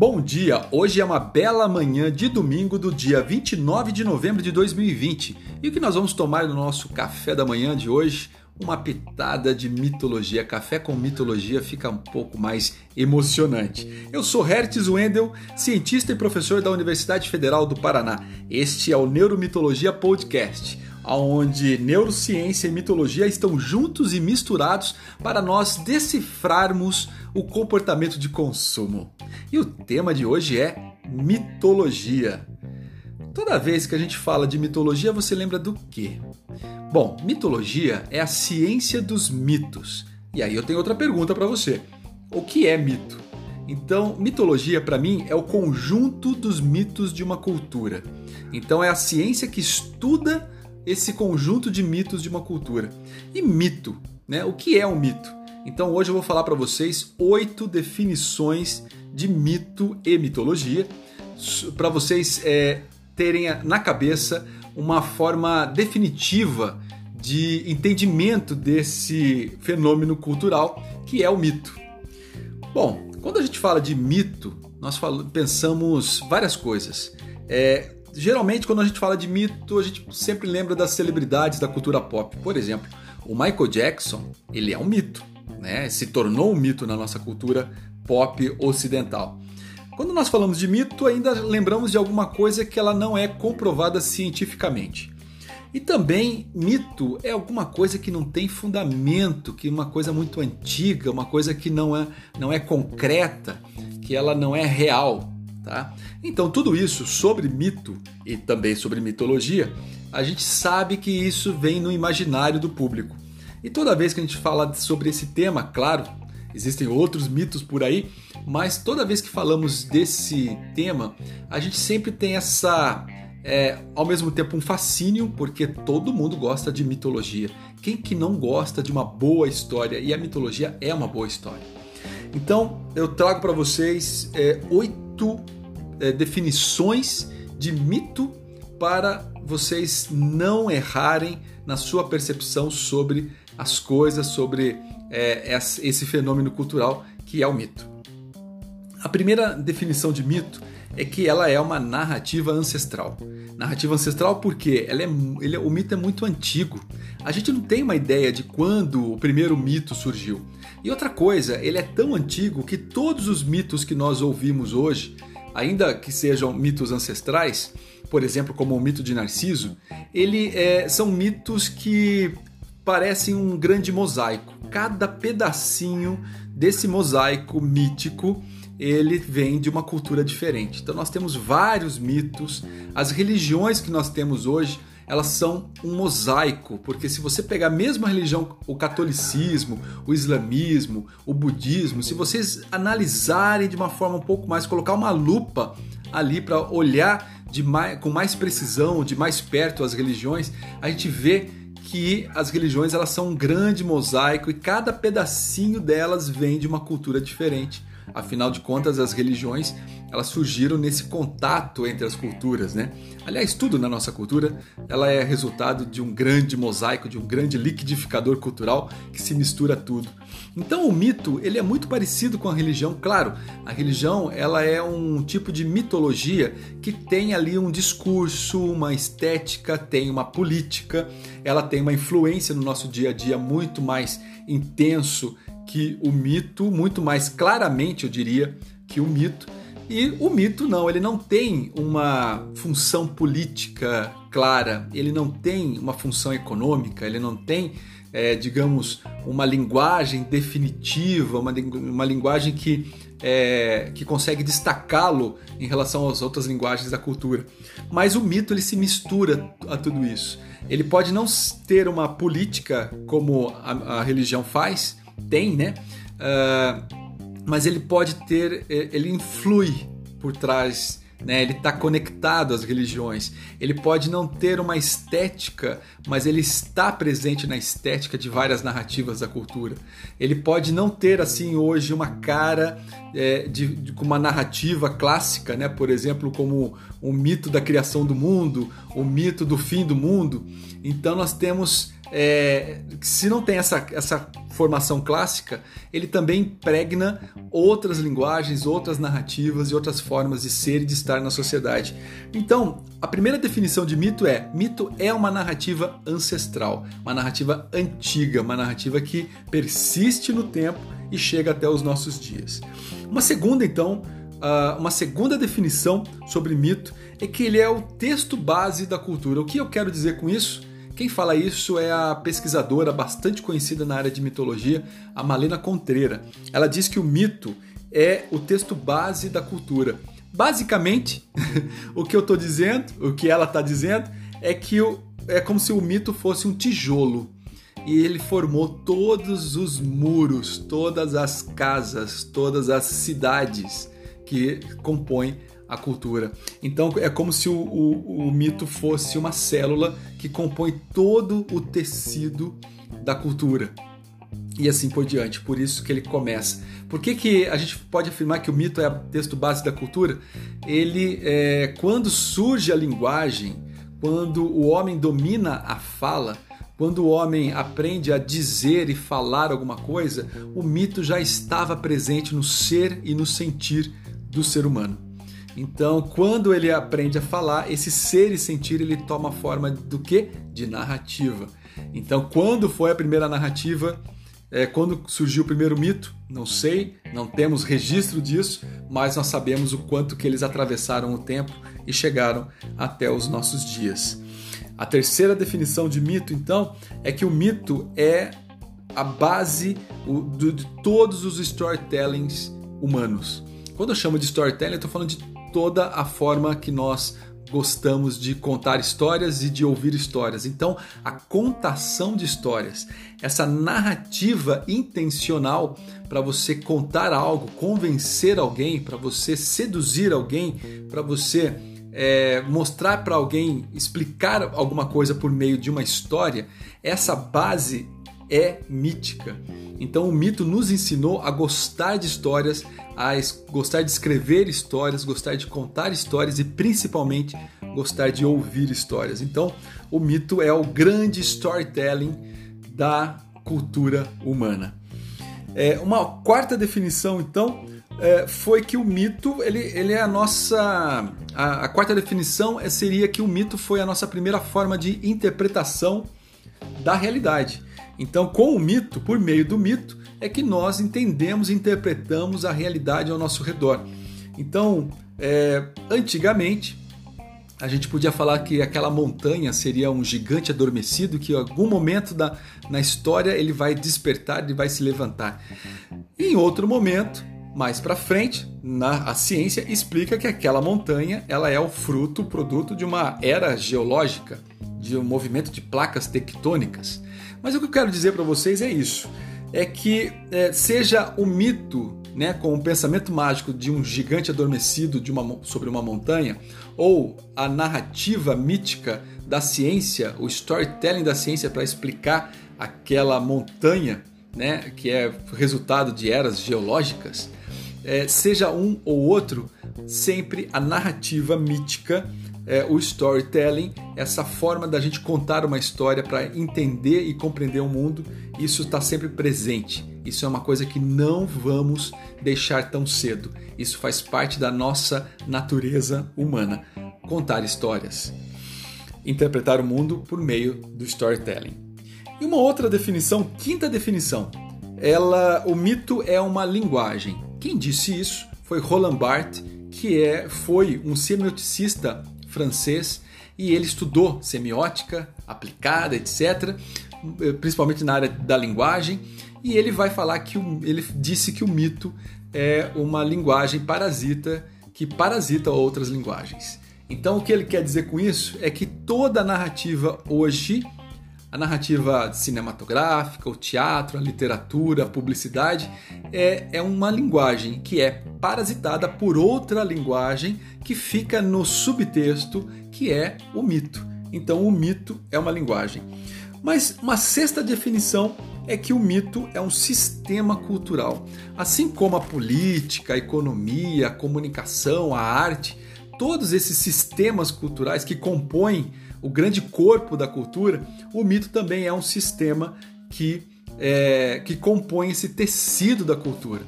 Bom dia! Hoje é uma bela manhã de domingo do dia 29 de novembro de 2020. E o que nós vamos tomar no nosso café da manhã de hoje? Uma pitada de mitologia. Café com mitologia fica um pouco mais emocionante. Eu sou Hertz Wendel, cientista e professor da Universidade Federal do Paraná. Este é o Neuromitologia Podcast onde neurociência e mitologia estão juntos e misturados para nós decifrarmos o comportamento de consumo. E o tema de hoje é mitologia. Toda vez que a gente fala de mitologia, você lembra do quê? Bom, mitologia é a ciência dos mitos. E aí eu tenho outra pergunta para você. O que é mito? Então, mitologia para mim é o conjunto dos mitos de uma cultura. Então é a ciência que estuda esse conjunto de mitos de uma cultura. E mito, né? O que é um mito? Então hoje eu vou falar para vocês oito definições de mito e mitologia para vocês é, terem na cabeça uma forma definitiva de entendimento desse fenômeno cultural que é o mito. Bom, quando a gente fala de mito, nós pensamos várias coisas. É, geralmente, quando a gente fala de mito, a gente sempre lembra das celebridades da cultura pop. Por exemplo, o Michael Jackson, ele é um mito, né? Se tornou um mito na nossa cultura pop ocidental. Quando nós falamos de mito, ainda lembramos de alguma coisa que ela não é comprovada cientificamente. E também mito é alguma coisa que não tem fundamento, que é uma coisa muito antiga, uma coisa que não é, não é concreta, que ela não é real. Tá? Então, tudo isso sobre mito e também sobre mitologia, a gente sabe que isso vem no imaginário do público. E toda vez que a gente fala sobre esse tema, claro, existem outros mitos por aí, mas toda vez que falamos desse tema, a gente sempre tem essa, é, ao mesmo tempo, um fascínio, porque todo mundo gosta de mitologia. Quem que não gosta de uma boa história? E a mitologia é uma boa história. Então, eu trago para vocês é, oito oito é, definições de mito para vocês não errarem na sua percepção sobre as coisas, sobre é, esse fenômeno cultural que é o mito. A primeira definição de mito é que ela é uma narrativa ancestral. Narrativa ancestral porque ela é, ele, o mito é muito antigo. A gente não tem uma ideia de quando o primeiro mito surgiu. E outra coisa, ele é tão antigo que todos os mitos que nós ouvimos hoje, ainda que sejam mitos ancestrais, por exemplo, como o mito de Narciso, ele é, são mitos que parecem um grande mosaico. Cada pedacinho desse mosaico mítico ele vem de uma cultura diferente. Então nós temos vários mitos, as religiões que nós temos hoje elas são um mosaico, porque se você pegar a mesma religião, o catolicismo, o islamismo, o budismo, se vocês analisarem de uma forma um pouco mais, colocar uma lupa ali para olhar mais, com mais precisão, de mais perto as religiões, a gente vê que as religiões elas são um grande mosaico e cada pedacinho delas vem de uma cultura diferente. Afinal de contas, as religiões elas surgiram nesse contato entre as culturas, né? Aliás, tudo na nossa cultura ela é resultado de um grande mosaico, de um grande liquidificador cultural que se mistura tudo. Então, o mito ele é muito parecido com a religião. Claro, a religião ela é um tipo de mitologia que tem ali um discurso, uma estética, tem uma política, ela tem uma influência no nosso dia a dia muito mais intenso que o mito, muito mais claramente, eu diria, que o mito. E o mito não, ele não tem uma função política clara, ele não tem uma função econômica, ele não tem, é, digamos, uma linguagem definitiva, uma, uma linguagem que, é, que consegue destacá-lo em relação às outras linguagens da cultura. Mas o mito ele se mistura a tudo isso. Ele pode não ter uma política como a, a religião faz, tem, né? Uh, mas ele pode ter, ele influi por trás, né? Ele está conectado às religiões. Ele pode não ter uma estética, mas ele está presente na estética de várias narrativas da cultura. Ele pode não ter assim hoje uma cara é, de, de, uma narrativa clássica, né? Por exemplo, como o mito da criação do mundo, o mito do fim do mundo. Então nós temos é, se não tem essa, essa formação clássica, ele também impregna outras linguagens, outras narrativas e outras formas de ser e de estar na sociedade. Então, a primeira definição de mito é: mito é uma narrativa ancestral, uma narrativa antiga, uma narrativa que persiste no tempo e chega até os nossos dias. Uma segunda, então, ah, uma segunda definição sobre mito é que ele é o texto base da cultura. O que eu quero dizer com isso? Quem fala isso é a pesquisadora bastante conhecida na área de mitologia, a Malena Contreira. Ela diz que o mito é o texto base da cultura. Basicamente, o que eu estou dizendo, o que ela está dizendo, é que o, é como se o mito fosse um tijolo e ele formou todos os muros, todas as casas, todas as cidades que compõem a cultura. Então é como se o, o, o, mito fosse uma célula que compõe todo o tecido da cultura. E assim por diante, por isso que ele começa. Por que, que a gente pode afirmar que o mito é o texto base da cultura? Ele, é, quando surge a linguagem, quando o homem domina a fala, quando o homem aprende a dizer e falar alguma coisa, o mito já estava presente no ser e no sentir do ser humano. Então, quando ele aprende a falar, esse ser e sentir ele toma forma do que? De narrativa. Então, quando foi a primeira narrativa? É, quando surgiu o primeiro mito? Não sei, não temos registro disso, mas nós sabemos o quanto que eles atravessaram o tempo e chegaram até os nossos dias. A terceira definição de mito, então, é que o mito é a base de todos os storytellings humanos. Quando eu chamo de storytelling, eu estou falando de toda a forma que nós gostamos de contar histórias e de ouvir histórias. Então, a contação de histórias, essa narrativa intencional para você contar algo, convencer alguém, para você seduzir alguém, para você é, mostrar para alguém, explicar alguma coisa por meio de uma história, essa base é mítica. Então o mito nos ensinou a gostar de histórias, a gostar de escrever histórias, gostar de contar histórias e principalmente gostar de ouvir histórias. Então o mito é o grande storytelling da cultura humana. É, uma quarta definição, então, é, foi que o mito ele, ele é a nossa. A, a quarta definição é, seria que o mito foi a nossa primeira forma de interpretação da realidade. Então, com o mito, por meio do mito, é que nós entendemos e interpretamos a realidade ao nosso redor. Então, é, antigamente, a gente podia falar que aquela montanha seria um gigante adormecido que em algum momento da, na história ele vai despertar, ele vai se levantar. E em outro momento, mais para frente, na, a ciência explica que aquela montanha ela é o fruto, o produto de uma era geológica, de um movimento de placas tectônicas. Mas o que eu quero dizer para vocês é isso: é que é, seja o mito, né, com o pensamento mágico de um gigante adormecido uma, sobre uma montanha, ou a narrativa mítica da ciência, o storytelling da ciência para explicar aquela montanha, né, que é resultado de eras geológicas, é, seja um ou outro, sempre a narrativa mítica é, o storytelling, essa forma da gente contar uma história para entender e compreender o mundo, isso está sempre presente. Isso é uma coisa que não vamos deixar tão cedo. Isso faz parte da nossa natureza humana. Contar histórias. Interpretar o mundo por meio do storytelling. E uma outra definição, quinta definição, ela, o mito é uma linguagem. Quem disse isso foi Roland Barthes, que é, foi um semioticista francês e ele estudou semiótica aplicada, etc., principalmente na área da linguagem, e ele vai falar que o, ele disse que o mito é uma linguagem parasita que parasita outras linguagens. Então o que ele quer dizer com isso é que toda narrativa hoje a narrativa cinematográfica, o teatro, a literatura, a publicidade é, é uma linguagem que é parasitada por outra linguagem que fica no subtexto, que é o mito. Então, o mito é uma linguagem. Mas uma sexta definição é que o mito é um sistema cultural. Assim como a política, a economia, a comunicação, a arte, todos esses sistemas culturais que compõem o grande corpo da cultura, o mito também é um sistema que, é, que compõe esse tecido da cultura.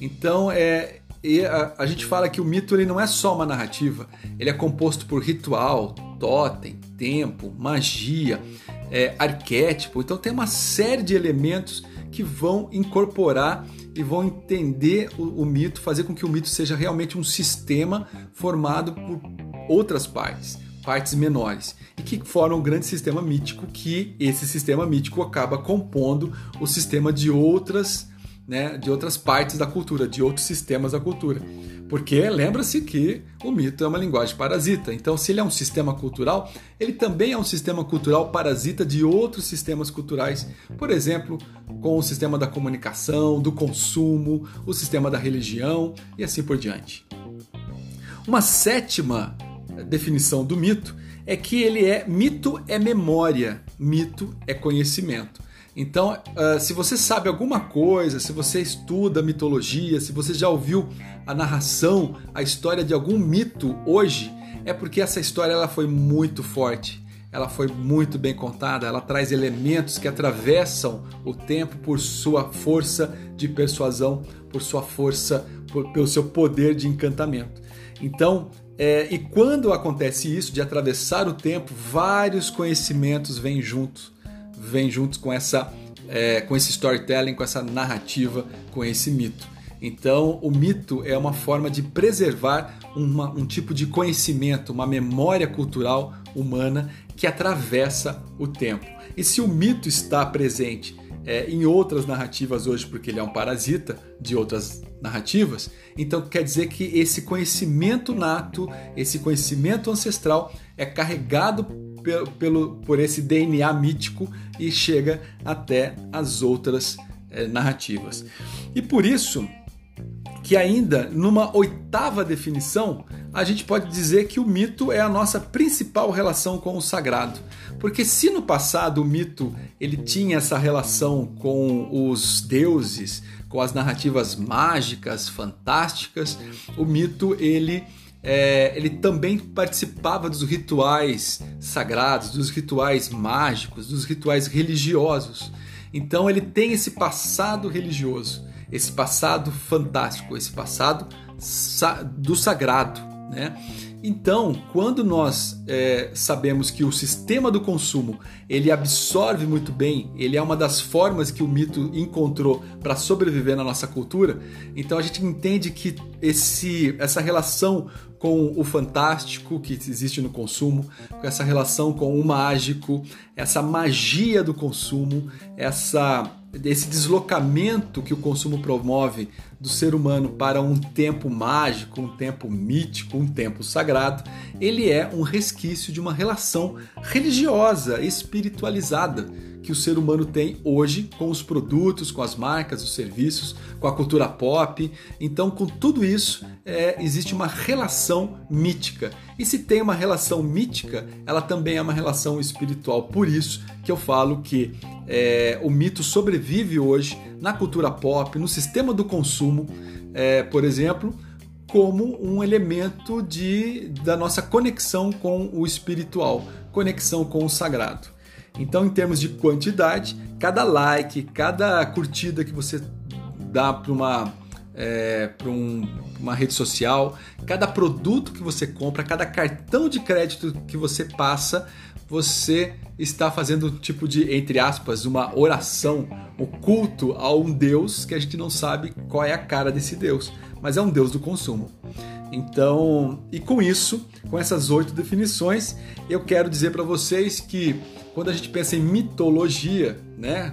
Então, é, a, a, gente fala que o mito ele não é só uma narrativa, ele é composto por ritual, totem, tempo, magia, é, arquétipo. Então, tem uma série de elementos que vão incorporar e vão entender o, o mito, fazer com que o mito seja realmente um sistema formado por outras partes partes menores e que formam um grande sistema mítico que esse sistema mítico acaba compondo o sistema de outras né, de outras partes da cultura, de outros sistemas da cultura. Porque lembra-se que o mito é uma linguagem parasita. Então, se ele é um sistema cultural, ele também é um sistema cultural parasita de outros sistemas culturais. Por exemplo, com o sistema da comunicação, do consumo, o sistema da religião e assim por diante. Uma sétima definição do mito é que ele é mito é memória, mito é conhecimento. Então, uh, se você sabe alguma coisa, se você estuda mitologia, se você já ouviu a narração, a história de algum mito hoje, é porque essa história ela foi muito forte, ela foi muito bem contada, ela traz elementos que atravessam o tempo por sua força de persuasão, por sua força, por, pelo seu poder de encantamento. Então, é, e quando acontece isso, de atravessar o tempo, vários conhecimentos vêm juntos, vêm juntos com essa, é, com esse storytelling, com essa narrativa, com esse mito. Então, o mito é uma forma de preservar uma, um tipo de conhecimento, uma memória cultural humana que atravessa o tempo. E se o mito está presente é, em outras narrativas hoje, porque ele é um parasita de outras narrativas, então quer dizer que esse conhecimento nato, esse conhecimento ancestral é carregado pelo, pelo por esse DNA mítico e chega até as outras é, narrativas. E por isso que ainda numa oitava definição a gente pode dizer que o mito é a nossa principal relação com o sagrado. Porque se no passado o mito ele tinha essa relação com os deuses, com as narrativas mágicas, fantásticas, o mito ele é, ele também participava dos rituais sagrados, dos rituais mágicos, dos rituais religiosos. Então ele tem esse passado religioso, esse passado fantástico, esse passado do sagrado né? Então, quando nós é, sabemos que o sistema do consumo ele absorve muito bem, ele é uma das formas que o mito encontrou para sobreviver na nossa cultura, então a gente entende que esse, essa relação com o fantástico que existe no consumo, com essa relação com o mágico, essa magia do consumo, essa esse deslocamento que o consumo promove do ser humano para um tempo mágico, um tempo mítico, um tempo sagrado, ele é um resquício de uma relação religiosa, espiritualizada que o ser humano tem hoje com os produtos, com as marcas, os serviços, com a cultura pop. Então, com tudo isso, é, existe uma relação mítica. E se tem uma relação mítica, ela também é uma relação espiritual. Por isso que eu falo que é, o mito sobrevive hoje na cultura pop, no sistema do consumo, é, por exemplo, como um elemento de, da nossa conexão com o espiritual, conexão com o sagrado. Então, em termos de quantidade, cada like, cada curtida que você dá para uma, é, um, uma rede social, cada produto que você compra, cada cartão de crédito que você passa, você está fazendo um tipo de, entre aspas, uma oração, um culto a um Deus que a gente não sabe qual é a cara desse Deus, mas é um Deus do consumo. Então, e com isso, com essas oito definições, eu quero dizer para vocês que quando a gente pensa em mitologia, né,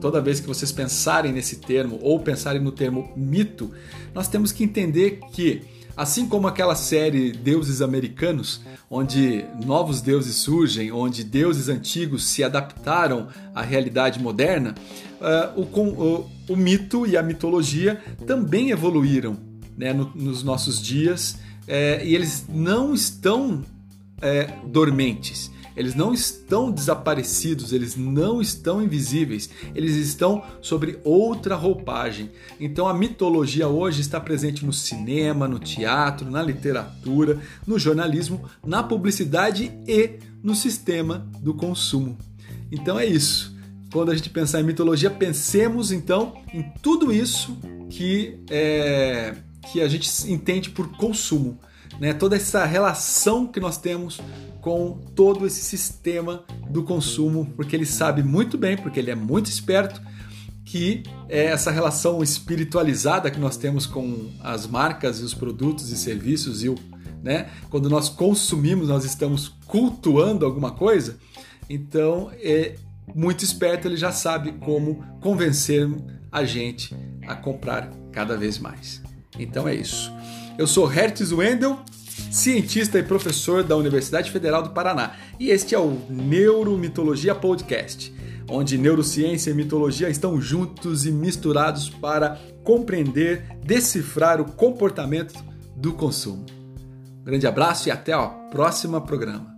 toda vez que vocês pensarem nesse termo ou pensarem no termo mito, nós temos que entender que Assim como aquela série Deuses Americanos, onde novos deuses surgem, onde deuses antigos se adaptaram à realidade moderna, uh, o, o, o, mito e a mitologia também evoluíram né, no, nos nossos dias é, e eles não estão é, dormentes. Eles não estão desaparecidos, eles não estão invisíveis, eles estão sobre outra roupagem. Então a mitologia hoje está presente no cinema, no teatro, na literatura, no jornalismo, na publicidade e no sistema do consumo. Então é isso. Quando a gente pensar em mitologia, pensemos então em tudo isso que, é, que a gente entende por consumo. Né? Toda essa relação que nós temos com todo esse sistema do consumo, porque ele sabe muito bem, porque ele é muito esperto, que é essa relação espiritualizada que nós temos com as marcas e os produtos e serviços e o, né? Quando nós consumimos, nós estamos cultuando alguma coisa. Então, é muito esperto, ele já sabe como convencer a gente a comprar cada vez mais. Então é isso. Eu sou Hertz Wendel, cientista e professor da Universidade Federal do Paraná, e este é o Neuromitologia Podcast, onde neurociência e mitologia estão juntos e misturados para compreender, decifrar o comportamento do consumo. Um grande abraço e até o próximo programa.